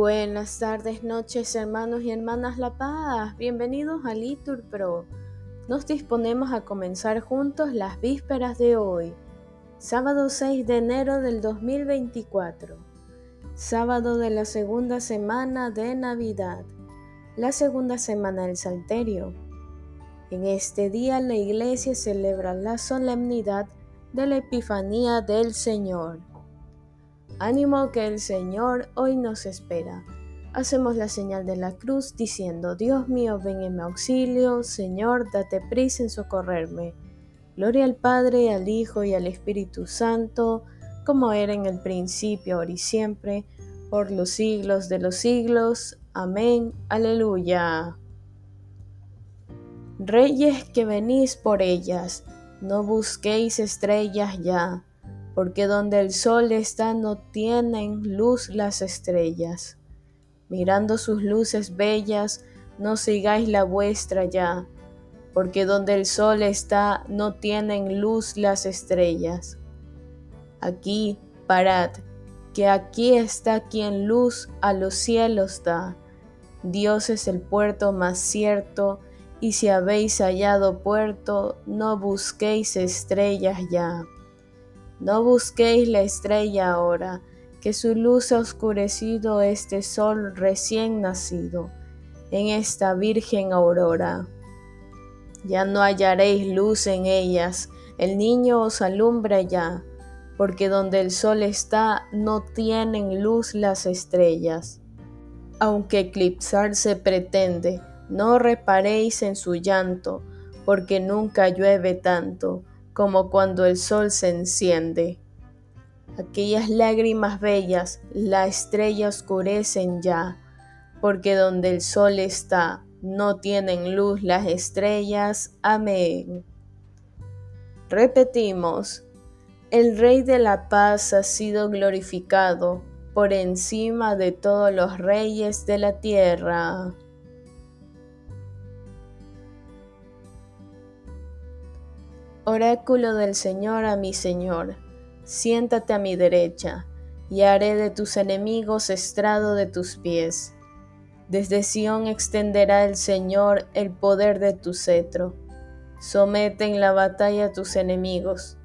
Buenas tardes, noches, hermanos y hermanas La Paz. Bienvenidos a Litur Pro. Nos disponemos a comenzar juntos las vísperas de hoy, sábado 6 de enero del 2024, sábado de la segunda semana de Navidad, la segunda semana del Salterio. En este día la iglesia celebra la solemnidad de la Epifanía del Señor. Ánimo que el Señor hoy nos espera. Hacemos la señal de la cruz diciendo, Dios mío, ven en mi auxilio, Señor, date prisa en socorrerme. Gloria al Padre, al Hijo y al Espíritu Santo, como era en el principio, ahora y siempre, por los siglos de los siglos. Amén. Aleluya. Reyes que venís por ellas, no busquéis estrellas ya porque donde el sol está no tienen luz las estrellas. Mirando sus luces bellas, no sigáis la vuestra ya, porque donde el sol está no tienen luz las estrellas. Aquí, parad, que aquí está quien luz a los cielos da. Dios es el puerto más cierto, y si habéis hallado puerto, no busquéis estrellas ya. No busquéis la estrella ahora, que su luz ha oscurecido este sol recién nacido, en esta virgen aurora. Ya no hallaréis luz en ellas, el niño os alumbra ya, porque donde el sol está no tienen luz las estrellas. Aunque eclipsarse pretende, no reparéis en su llanto, porque nunca llueve tanto como cuando el sol se enciende. Aquellas lágrimas bellas, la estrella oscurecen ya, porque donde el sol está, no tienen luz las estrellas. Amén. Repetimos, el Rey de la Paz ha sido glorificado por encima de todos los reyes de la tierra. Oráculo del Señor a mi Señor, siéntate a mi derecha, y haré de tus enemigos estrado de tus pies. Desde Sión extenderá el Señor el poder de tu cetro. Somete en la batalla a tus enemigos.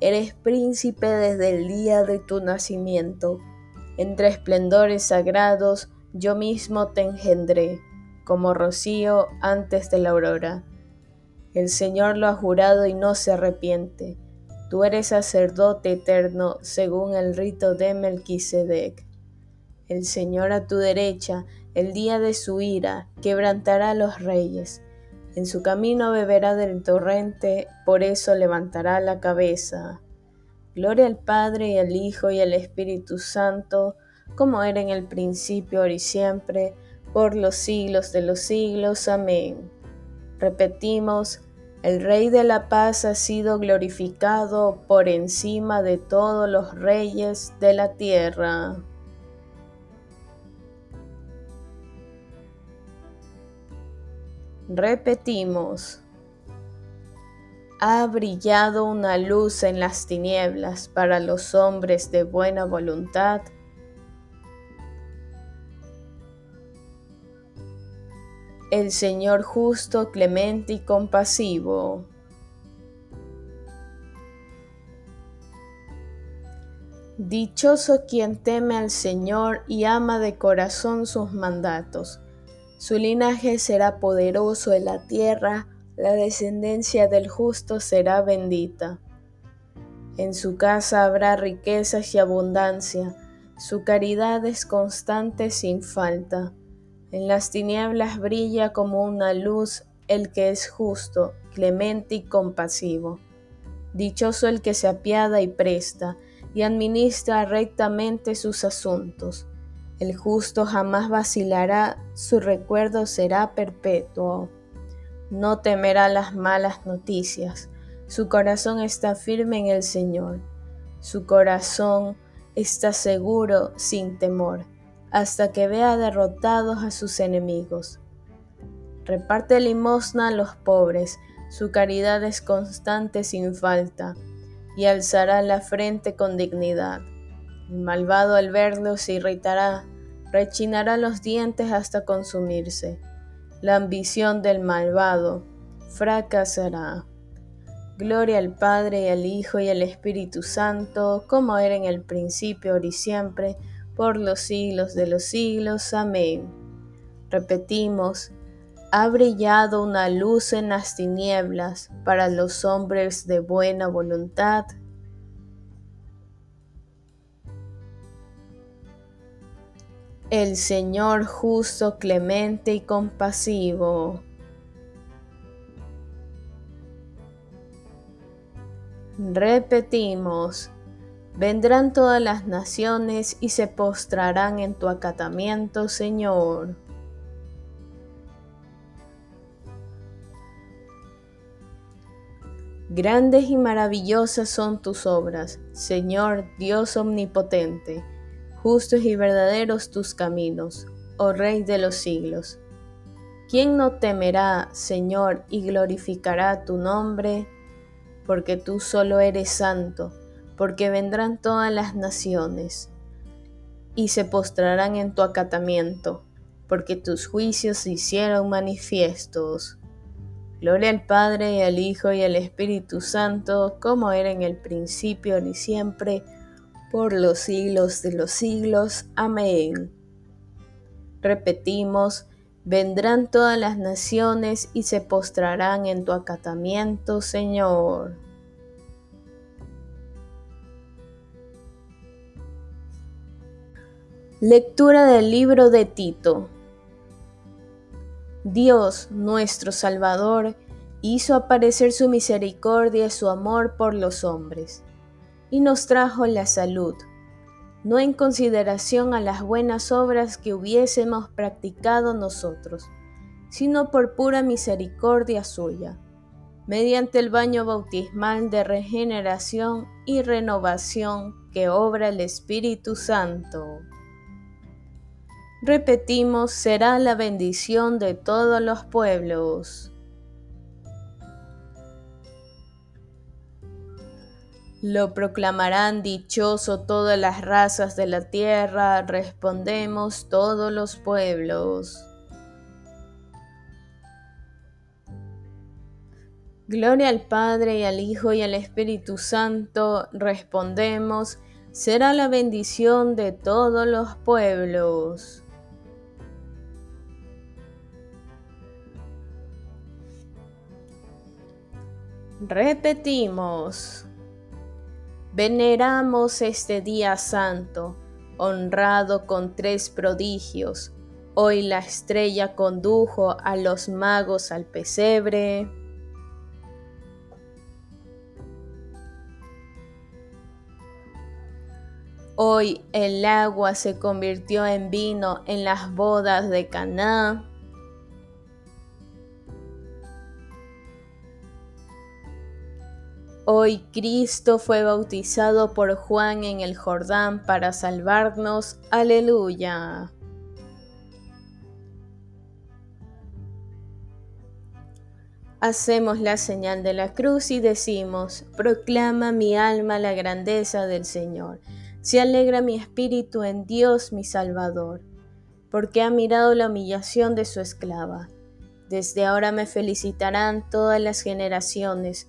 Eres príncipe desde el día de tu nacimiento. Entre esplendores sagrados yo mismo te engendré, como rocío antes de la aurora. El Señor lo ha jurado y no se arrepiente. Tú eres sacerdote eterno según el rito de Melquisedec. El Señor a tu derecha, el día de su ira, quebrantará a los reyes. En su camino beberá del torrente, por eso levantará la cabeza. Gloria al Padre y al Hijo y al Espíritu Santo, como era en el principio, ahora y siempre, por los siglos de los siglos. Amén. Repetimos, el Rey de la Paz ha sido glorificado por encima de todos los reyes de la tierra. Repetimos, ha brillado una luz en las tinieblas para los hombres de buena voluntad el Señor justo, clemente y compasivo. Dichoso quien teme al Señor y ama de corazón sus mandatos. Su linaje será poderoso en la tierra, la descendencia del justo será bendita. En su casa habrá riquezas y abundancia, su caridad es constante sin falta. En las tinieblas brilla como una luz el que es justo, clemente y compasivo. Dichoso el que se apiada y presta, y administra rectamente sus asuntos. El justo jamás vacilará, su recuerdo será perpetuo. No temerá las malas noticias, su corazón está firme en el Señor, su corazón está seguro sin temor hasta que vea derrotados a sus enemigos. Reparte limosna a los pobres, su caridad es constante sin falta, y alzará la frente con dignidad. El malvado al verlo se irritará, rechinará los dientes hasta consumirse. La ambición del malvado fracasará. Gloria al Padre y al Hijo y al Espíritu Santo, como era en el principio, ahora y siempre, por los siglos de los siglos. Amén. Repetimos, ha brillado una luz en las tinieblas para los hombres de buena voluntad. El Señor justo, clemente y compasivo. Repetimos, vendrán todas las naciones y se postrarán en tu acatamiento, Señor. Grandes y maravillosas son tus obras, Señor Dios omnipotente. Justos y verdaderos tus caminos, oh Rey de los siglos. ¿Quién no temerá, Señor, y glorificará tu nombre? Porque tú solo eres santo, porque vendrán todas las naciones y se postrarán en tu acatamiento, porque tus juicios se hicieron manifiestos. Gloria al Padre y al Hijo y al Espíritu Santo, como era en el principio y siempre, por los siglos de los siglos. Amén. Repetimos, vendrán todas las naciones y se postrarán en tu acatamiento, Señor. Lectura del libro de Tito. Dios, nuestro Salvador, hizo aparecer su misericordia y su amor por los hombres, y nos trajo la salud, no en consideración a las buenas obras que hubiésemos practicado nosotros, sino por pura misericordia suya, mediante el baño bautismal de regeneración y renovación que obra el Espíritu Santo repetimos, será la bendición de todos los pueblos. Lo proclamarán dichoso todas las razas de la tierra, respondemos todos los pueblos. Gloria al Padre y al Hijo y al Espíritu Santo, respondemos, será la bendición de todos los pueblos. Repetimos, veneramos este día santo, honrado con tres prodigios. Hoy la estrella condujo a los magos al pesebre. Hoy el agua se convirtió en vino en las bodas de Caná. Hoy Cristo fue bautizado por Juan en el Jordán para salvarnos. Aleluya. Hacemos la señal de la cruz y decimos, proclama mi alma la grandeza del Señor. Se alegra mi espíritu en Dios mi Salvador, porque ha mirado la humillación de su esclava. Desde ahora me felicitarán todas las generaciones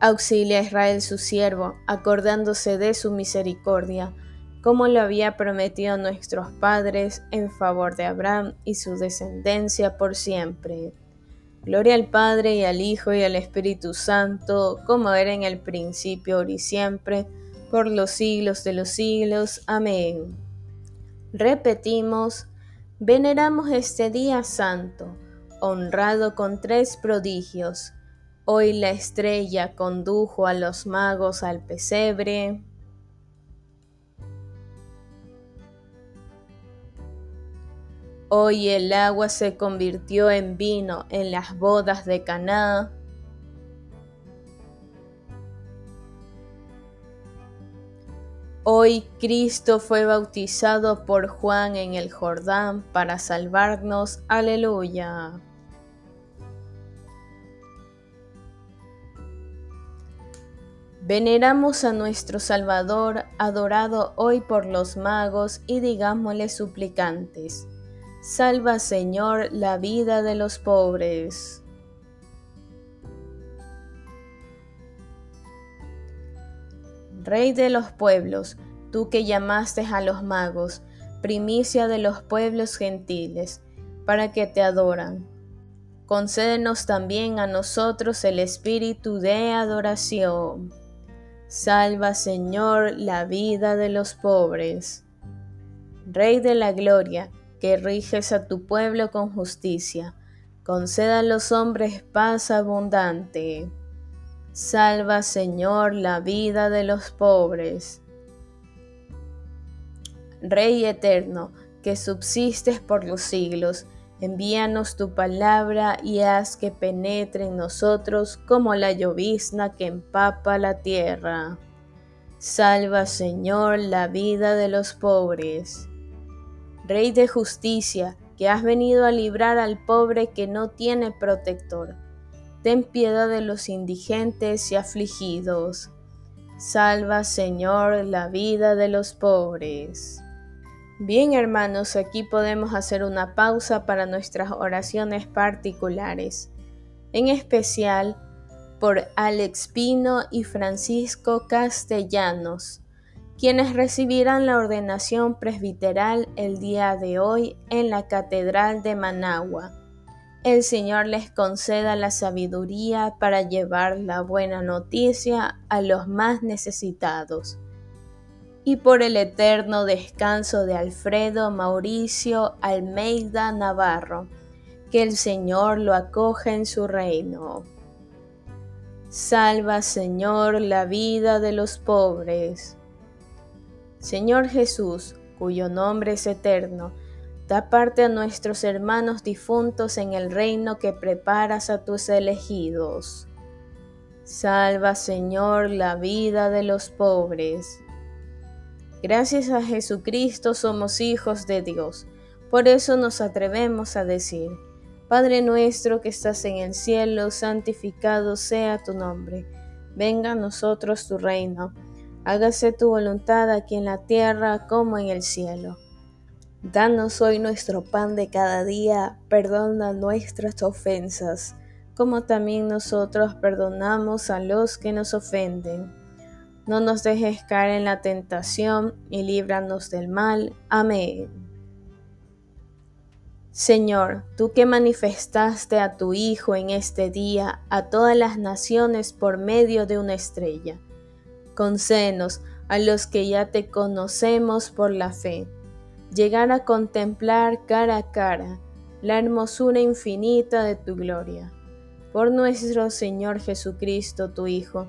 Auxilia a Israel su siervo, acordándose de su misericordia, como lo había prometido nuestros padres en favor de Abraham y su descendencia por siempre. Gloria al Padre y al Hijo y al Espíritu Santo, como era en el principio, ahora y siempre, por los siglos de los siglos. Amén. Repetimos, veneramos este día santo, honrado con tres prodigios Hoy la estrella condujo a los magos al pesebre. Hoy el agua se convirtió en vino en las bodas de Caná. Hoy Cristo fue bautizado por Juan en el Jordán para salvarnos. Aleluya. Veneramos a nuestro Salvador, adorado hoy por los magos, y digámosle suplicantes. Salva, Señor, la vida de los pobres. Rey de los pueblos, tú que llamaste a los magos, primicia de los pueblos gentiles, para que te adoran. Concédenos también a nosotros el espíritu de adoración. Salva, Señor, la vida de los pobres. Rey de la gloria, que riges a tu pueblo con justicia, conceda a los hombres paz abundante. Salva, Señor, la vida de los pobres. Rey eterno, que subsistes por los siglos, Envíanos tu palabra y haz que penetre en nosotros como la llovizna que empapa la tierra. Salva, Señor, la vida de los pobres. Rey de justicia, que has venido a librar al pobre que no tiene protector. Ten piedad de los indigentes y afligidos. Salva, Señor, la vida de los pobres. Bien hermanos, aquí podemos hacer una pausa para nuestras oraciones particulares, en especial por Alex Pino y Francisco Castellanos, quienes recibirán la ordenación presbiteral el día de hoy en la Catedral de Managua. El Señor les conceda la sabiduría para llevar la buena noticia a los más necesitados y por el eterno descanso de Alfredo Mauricio Almeida Navarro, que el Señor lo acoja en su reino. Salva, Señor, la vida de los pobres. Señor Jesús, cuyo nombre es eterno, da parte a nuestros hermanos difuntos en el reino que preparas a tus elegidos. Salva, Señor, la vida de los pobres. Gracias a Jesucristo somos hijos de Dios. Por eso nos atrevemos a decir, Padre nuestro que estás en el cielo, santificado sea tu nombre. Venga a nosotros tu reino. Hágase tu voluntad aquí en la tierra como en el cielo. Danos hoy nuestro pan de cada día, perdona nuestras ofensas, como también nosotros perdonamos a los que nos ofenden no nos dejes caer en la tentación y líbranos del mal. Amén. Señor, tú que manifestaste a tu Hijo en este día a todas las naciones por medio de una estrella, concédenos a los que ya te conocemos por la fe, llegar a contemplar cara a cara la hermosura infinita de tu gloria. Por nuestro Señor Jesucristo, tu Hijo,